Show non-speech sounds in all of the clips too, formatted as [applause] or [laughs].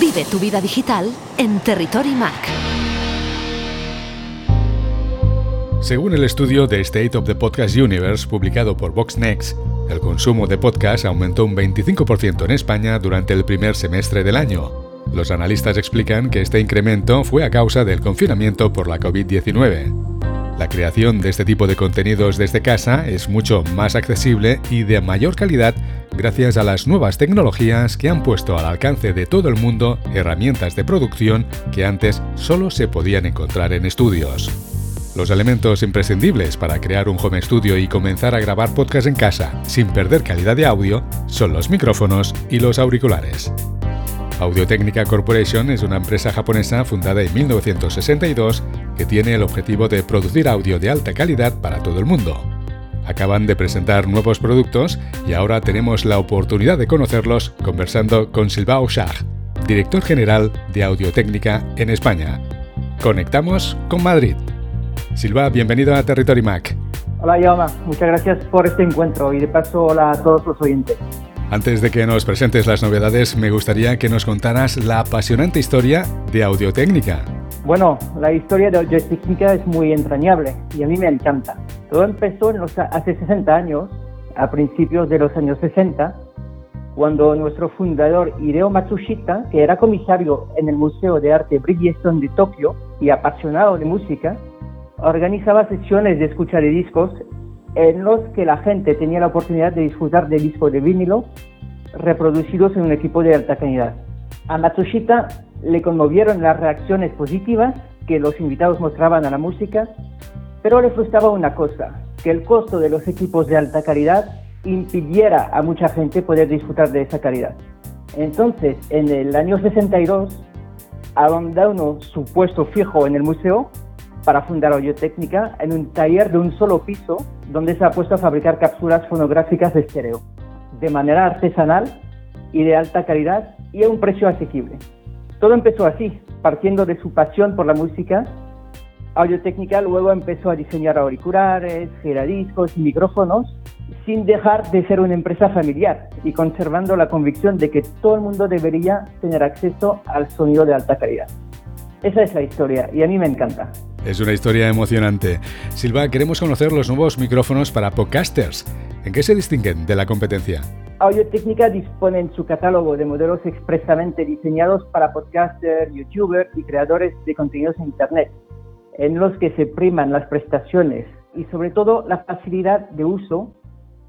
Vive tu vida digital en Territory Mac. Según el estudio de State of the Podcast Universe publicado por VoxNext, el consumo de podcast aumentó un 25% en España durante el primer semestre del año. Los analistas explican que este incremento fue a causa del confinamiento por la COVID-19. La creación de este tipo de contenidos desde casa es mucho más accesible y de mayor calidad gracias a las nuevas tecnologías que han puesto al alcance de todo el mundo herramientas de producción que antes solo se podían encontrar en estudios. Los elementos imprescindibles para crear un home studio y comenzar a grabar podcast en casa sin perder calidad de audio son los micrófonos y los auriculares. Audio Technica Corporation es una empresa japonesa fundada en 1962 que tiene el objetivo de producir audio de alta calidad para todo el mundo. Acaban de presentar nuevos productos y ahora tenemos la oportunidad de conocerlos conversando con Silvao Shah, director general de Audiotécnica en España. Conectamos con Madrid. Silva, bienvenido a Territory Mac. Hola, Yoma. Muchas gracias por este encuentro y de paso hola a todos los oyentes. Antes de que nos presentes las novedades, me gustaría que nos contaras la apasionante historia de Audiotécnica. Bueno, la historia de Audiotécnica es muy entrañable y a mí me encanta. Todo empezó hace 60 años, a principios de los años 60, cuando nuestro fundador Hideo Matsushita, que era comisario en el Museo de Arte Bridgestone de Tokio y apasionado de música, organizaba sesiones de escucha de discos en los que la gente tenía la oportunidad de disfrutar de discos de vinilo reproducidos en un equipo de alta calidad. A Matsushita le conmovieron las reacciones positivas que los invitados mostraban a la música, pero le frustraba una cosa, que el costo de los equipos de alta calidad impidiera a mucha gente poder disfrutar de esa calidad. Entonces, en el año 62, abandonó su puesto fijo en el museo para fundar Audiotécnica en un taller de un solo piso donde se ha puesto a fabricar cápsulas fonográficas de estéreo, de manera artesanal y de alta calidad y a un precio asequible. Todo empezó así, partiendo de su pasión por la música. Audiotécnica luego empezó a diseñar auriculares, giradiscos y micrófonos sin dejar de ser una empresa familiar y conservando la convicción de que todo el mundo debería tener acceso al sonido de alta calidad. Esa es la historia y a mí me encanta. Es una historia emocionante. Silva, queremos conocer los nuevos micrófonos para podcasters. ¿En qué se distinguen de la competencia? Audio Técnica dispone en su catálogo de modelos expresamente diseñados para podcasters, youtubers y creadores de contenidos en Internet, en los que se priman las prestaciones y sobre todo la facilidad de uso,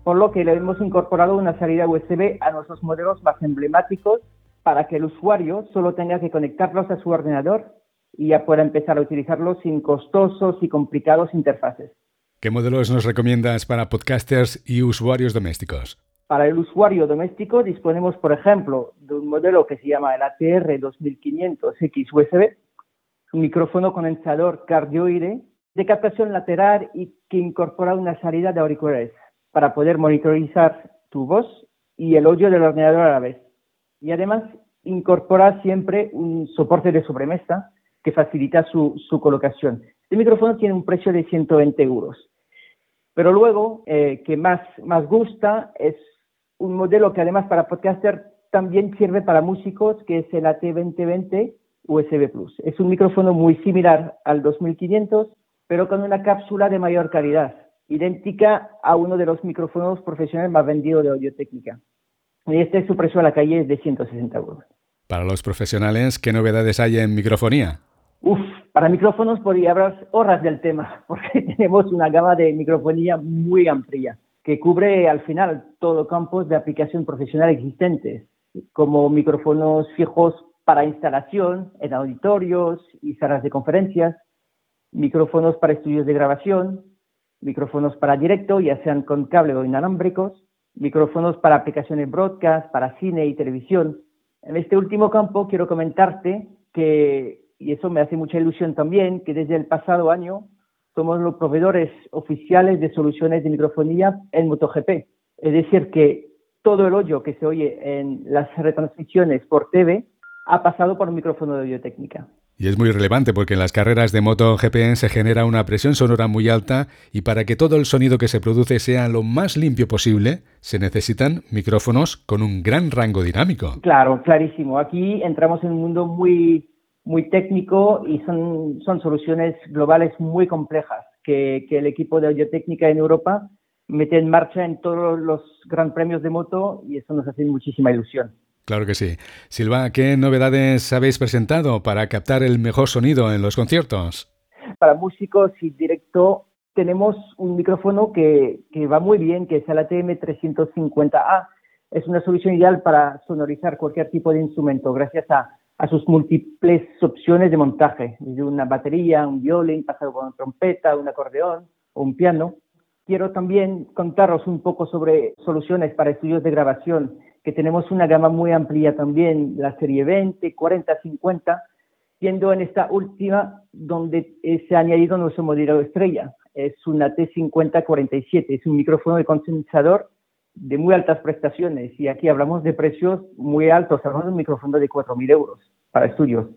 por lo que le hemos incorporado una salida USB a nuestros modelos más emblemáticos para que el usuario solo tenga que conectarlos a su ordenador y ya pueda empezar a utilizarlo sin costosos y complicados interfaces. ¿Qué modelos nos recomiendas para podcasters y usuarios domésticos? Para el usuario doméstico disponemos, por ejemplo, de un modelo que se llama el ATR 2500X USB, un micrófono condensador cardioide de captación lateral y que incorpora una salida de auriculares para poder monitorizar tu voz y el audio del ordenador a la vez. Y además incorpora siempre un soporte de sobremesa que facilita su, colocación. Este micrófono tiene un precio de 120 euros. Pero luego, eh, que más, más gusta, es un modelo que además para podcaster también sirve para músicos, que es el AT2020 USB Plus. Es un micrófono muy similar al 2500, pero con una cápsula de mayor calidad, idéntica a uno de los micrófonos profesionales más vendidos de audio técnica. Y este su precio a la calle es de 160 euros. Para los profesionales, ¿qué novedades hay en microfonía? Uf, para micrófonos podría hablar horas del tema, [laughs] porque tenemos una gama de microfonía muy amplia, que cubre al final todo campos de aplicación profesional existentes, como micrófonos fijos para instalación en auditorios y salas de conferencias, micrófonos para estudios de grabación, micrófonos para directo, ya sean con cable o inalámbricos, micrófonos para aplicaciones broadcast, para cine y televisión. En este último campo quiero comentarte que y eso me hace mucha ilusión también, que desde el pasado año somos los proveedores oficiales de soluciones de microfonía en MotoGP. Es decir, que todo el hoyo que se oye en las retransmisiones por TV ha pasado por un micrófono de audiotécnica. Y es muy relevante porque en las carreras de moto GP se genera una presión sonora muy alta y para que todo el sonido que se produce sea lo más limpio posible, se necesitan micrófonos con un gran rango dinámico. Claro, clarísimo. Aquí entramos en un mundo muy, muy técnico y son, son soluciones globales muy complejas que, que el equipo de audiotécnica en Europa mete en marcha en todos los gran premios de moto y eso nos hace muchísima ilusión. Claro que sí. Silva, ¿qué novedades habéis presentado para captar el mejor sonido en los conciertos? Para músicos y directo tenemos un micrófono que, que va muy bien, que es el ATM350A. Es una solución ideal para sonorizar cualquier tipo de instrumento gracias a, a sus múltiples opciones de montaje, desde una batería, un violín, pasado con una trompeta, un acordeón o un piano. Quiero también contaros un poco sobre soluciones para estudios de grabación que tenemos una gama muy amplia también, la serie 20, 40, 50, siendo en esta última donde eh, se ha añadido nuestro modelo estrella. Es una T5047, es un micrófono de condensador de muy altas prestaciones y aquí hablamos de precios muy altos, hablamos de un micrófono de 4.000 euros para estudios.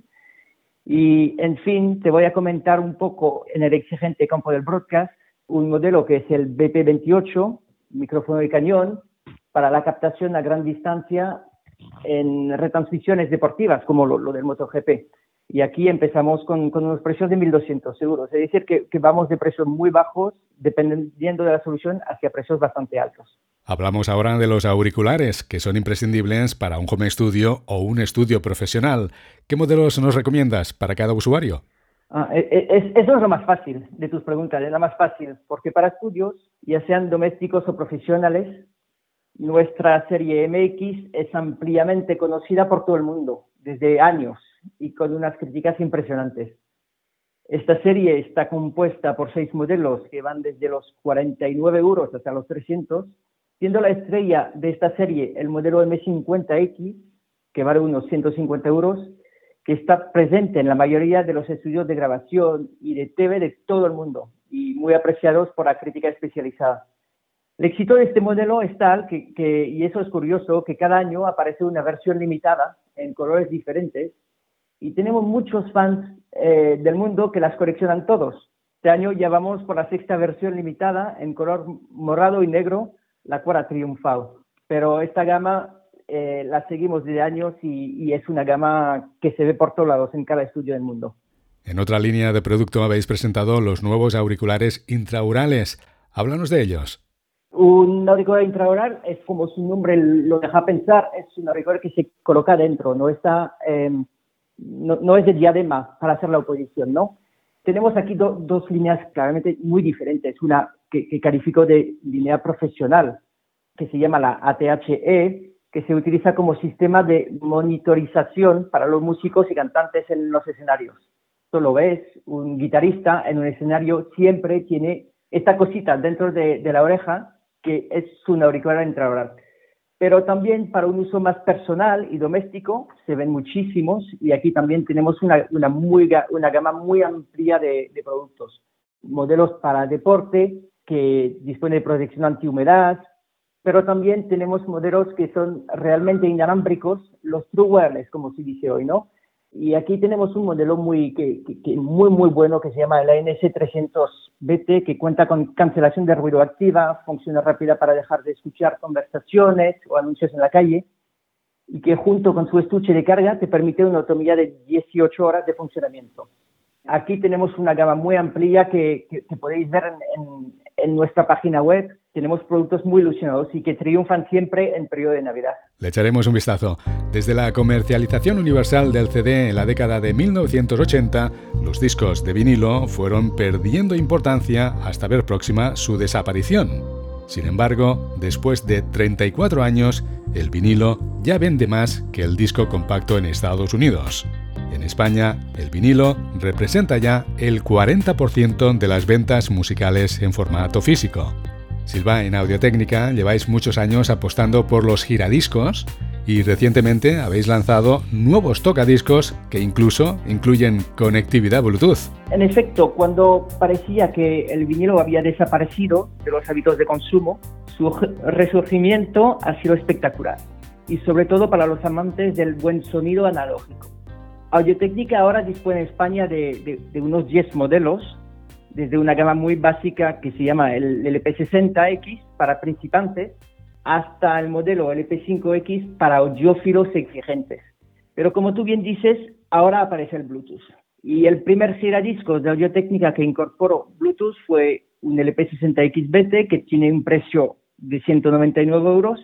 Y en fin, te voy a comentar un poco en el exigente campo del broadcast, un modelo que es el BP28, micrófono de cañón, para la captación a gran distancia en retransmisiones deportivas como lo, del MotoGP. Y aquí empezamos con, unos precios de 1.200 euros. Es decir, que, que vamos de precios muy bajos, dependiendo de la solución, hacia precios bastante altos. Hablamos ahora de los auriculares, que son imprescindibles para un home studio o un estudio profesional. ¿Qué modelos nos recomiendas para cada usuario? Ah, e, e, eso es lo más fácil de tus preguntas, es la más fácil, porque para estudios, ya sean domésticos o profesionales, nuestra serie MX es ampliamente conocida por todo el mundo desde años y con unas críticas impresionantes. Esta serie está compuesta por seis modelos que van desde los 49 euros hasta los 300, siendo la estrella de esta serie el modelo M50X, que vale unos 150 euros, que está presente en la mayoría de los estudios de grabación y de TV de todo el mundo y muy apreciados por la crítica especializada. El éxito de este modelo es tal que, y eso es curioso, que cada año aparece una versión limitada en colores diferentes y tenemos muchos fans eh, del mundo que las coleccionan todos. Este año ya vamos por la sexta versión limitada en color morado y negro, la cual ha triunfado. Pero esta gama eh, la seguimos desde años y, y es una gama que se ve por todos lados en cada estudio del mundo. En otra línea de producto habéis presentado los nuevos auriculares intraurales. Háblanos de ellos. Un auricular intraoral es como su nombre lo deja pensar, es un auricular que se coloca dentro, no está, em, no, es de diadema para hacer la oposición, ¿no? Tenemos aquí dos líneas claramente muy diferentes, una que, que califico de línea profesional, que se llama la ATHE, que se utiliza como sistema de monitorización para los músicos y cantantes en los escenarios. Tú lo ves, un guitarrista en un escenario siempre tiene esta cosita dentro de la oreja que es un auricular intraoral. Pero también para un uso más personal y doméstico se ven muchísimos y aquí también tenemos una, una, muy, una gama muy amplia de, de productos. Modelos para deporte que dispone de protección antihumedad, pero también tenemos modelos que son realmente inalámbricos, los true wireless, como se dice hoy, ¿no? Y aquí tenemos un modelo muy, que, muy, muy bueno que se llama el ANS300BT, que cuenta con cancelación de ruido activa, función rápida para dejar de escuchar conversaciones o anuncios en la calle, y que junto con su estuche de carga te permite una autonomía de 18 horas de funcionamiento. Aquí tenemos una gama muy amplia que, podéis ver en, en nuestra página web tenemos productos muy ilusionados y que triunfan siempre en periodo de Navidad. Le echaremos un vistazo. Desde la comercialización universal del CD en la década de 1980, los discos de vinilo fueron perdiendo importancia hasta ver próxima su desaparición. Sin embargo, después de 34 años, el vinilo ya vende más que el disco compacto en Estados Unidos. En España, el vinilo representa ya el 40% de las ventas musicales en formato físico. Silva, en Audiotécnica lleváis muchos años apostando por los giradiscos y recientemente habéis lanzado nuevos tocadiscos que incluso incluyen conectividad Bluetooth. En efecto, cuando parecía que el vinilo había desaparecido de los hábitos de consumo, su resurgimiento ha sido espectacular y sobre todo para los amantes del buen sonido analógico. Audiotecnica ahora dispone en España de, unos 10 modelos, desde una gama muy básica que se llama el LP60X para principiantes hasta el modelo LP5X para audiófilos exigentes. Pero como tú bien dices, ahora aparece el Bluetooth. Y el primer giradiscos de audiotecnica que incorporó Bluetooth fue un LP60XBT que tiene un precio de 199 euros,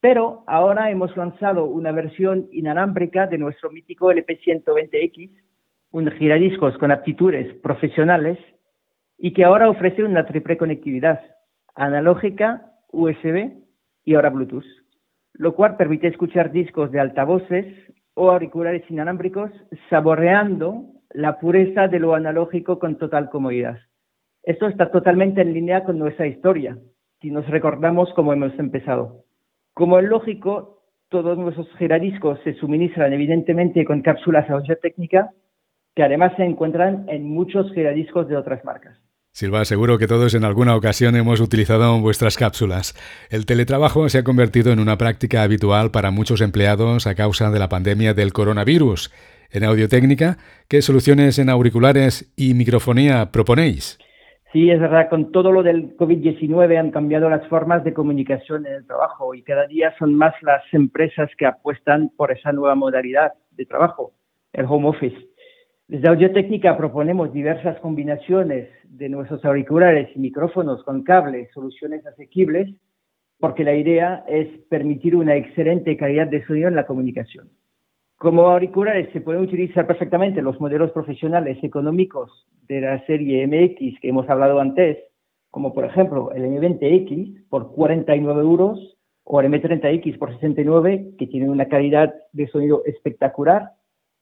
pero ahora hemos lanzado una versión inalámbrica de nuestro mítico LP120X, un giradiscos con aptitudes profesionales y que ahora ofrece una triple conectividad analógica, USB y ahora Bluetooth, lo cual permite escuchar discos de altavoces o auriculares inalámbricos saboreando la pureza de lo analógico con total comodidad. Esto está totalmente en línea con nuestra historia, si nos recordamos cómo hemos empezado. Como es lógico, todos nuestros giradiscos se suministran evidentemente con cápsulas técnica que además se encuentran en muchos giradiscos de otras marcas. Silva, seguro que todos en alguna ocasión hemos utilizado vuestras cápsulas. El teletrabajo se ha convertido en una práctica habitual para muchos empleados a causa de la pandemia del coronavirus. En Audiotécnica, ¿qué soluciones en auriculares y microfonía proponéis? Sí, es verdad, con todo lo del COVID-19 han cambiado las formas de comunicación en el trabajo y cada día son más las empresas que apuestan por esa nueva modalidad de trabajo, el home office. Desde Audiotécnica proponemos diversas combinaciones de nuestros auriculares y micrófonos con cable, soluciones asequibles, porque la idea es permitir una excelente calidad de sonido en la comunicación. Como auriculares se pueden utilizar perfectamente los modelos profesionales económicos de la serie MX que hemos hablado antes, como por ejemplo el M20X por 49 euros o el M30X por 69, que tienen una calidad de sonido espectacular,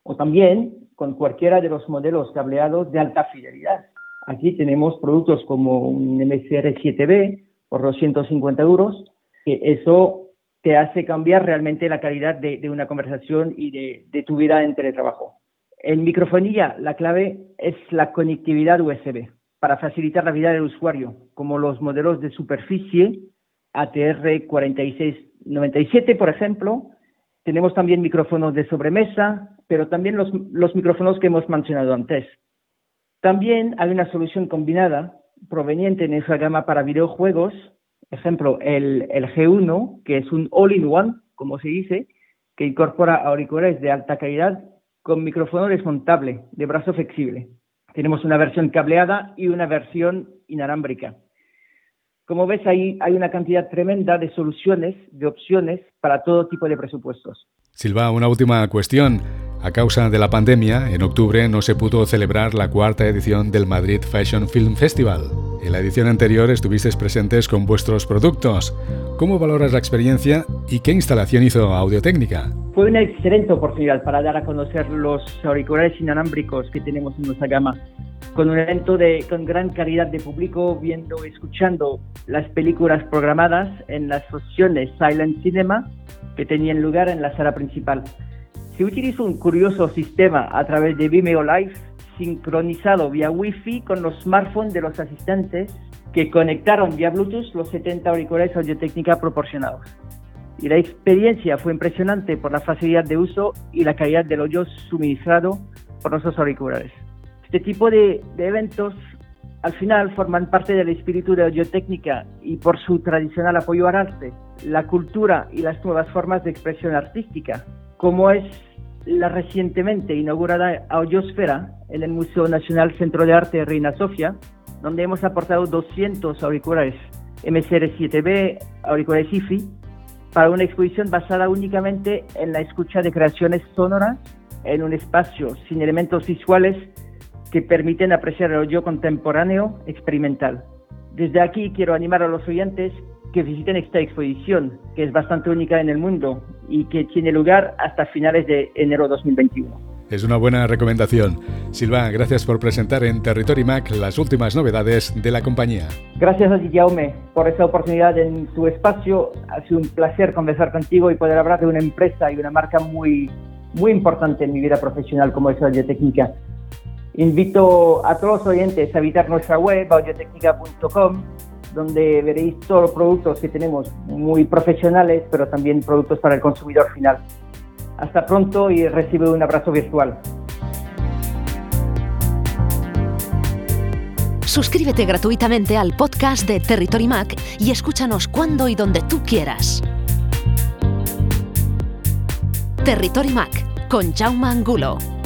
o también con cualquiera de los modelos cableados de alta fidelidad. Aquí tenemos productos como un MCR7B por 250 euros, que eso te hace cambiar realmente la calidad de, una conversación y de, tu vida en teletrabajo. En microfonía, la clave es la conectividad USB para facilitar la vida del usuario, como los modelos de superficie ATR 4697, por ejemplo. Tenemos también micrófonos de sobremesa, pero también los, los micrófonos que hemos mencionado antes. También hay una solución combinada proveniente en esa gama para videojuegos ejemplo, el, el G1, que es un all-in-one, como se dice, que incorpora auriculares de alta calidad con micrófono desmontable de brazo flexible. Tenemos una versión cableada y una versión inalámbrica. Como ves, ahí hay una cantidad tremenda de soluciones, de opciones para todo tipo de presupuestos. Silva, una última cuestión. A causa de la pandemia, en octubre no se pudo celebrar la cuarta edición del Madrid Fashion Film Festival. En la edición anterior estuvisteis presentes con vuestros productos. ¿Cómo valoras la experiencia y qué instalación hizo Audiotécnica? Fue una excelente oportunidad para dar a conocer los auriculares inalámbricos que tenemos en nuestra gama, con un evento de, con gran calidad de público viendo y escuchando las películas programadas en las funciones Silent Cinema que tenían lugar en la sala principal. Se utilizó un curioso sistema a través de Vimeo Live sincronizado vía Wi-Fi con los smartphones de los asistentes que conectaron vía Bluetooth los 70 auriculares audio-técnica proporcionados. Y la experiencia fue impresionante por la facilidad de uso y la calidad del audio suministrado por nuestros auriculares. Este tipo de, de eventos al final forman parte del espíritu de audiotécnica y por su tradicional apoyo al arte, la cultura y las nuevas formas de expresión artística, como es la recientemente inaugurada Audiosfera en el Museo Nacional Centro de Arte Reina Sofía, donde hemos aportado 200 auriculares MCR7B, auriculares IFI, para una exposición basada únicamente en la escucha de creaciones sonoras en un espacio sin elementos visuales que permiten apreciar el audio contemporáneo experimental. Desde aquí quiero animar a los oyentes que visiten esta exposición, que es bastante única en el mundo y que tiene lugar hasta finales de enero 2021. Es una buena recomendación. Silva, gracias por presentar en Territory Mac las últimas novedades de la compañía. Gracias a ti, Jaume, por esta oportunidad en tu espacio. Ha sido un placer conversar contigo y poder hablar de una empresa y una marca muy, muy importante en mi vida profesional como es Audiotecnica. Invito a todos los oyentes a visitar nuestra web, audiotecnica.com, donde veréis todos los productos que tenemos muy profesionales, pero también productos para el consumidor final. Hasta pronto y recibe un abrazo virtual. Suscríbete gratuitamente al podcast de Territory Mac y escúchanos cuando y donde tú quieras. Territory Mac con Jaume Angulo.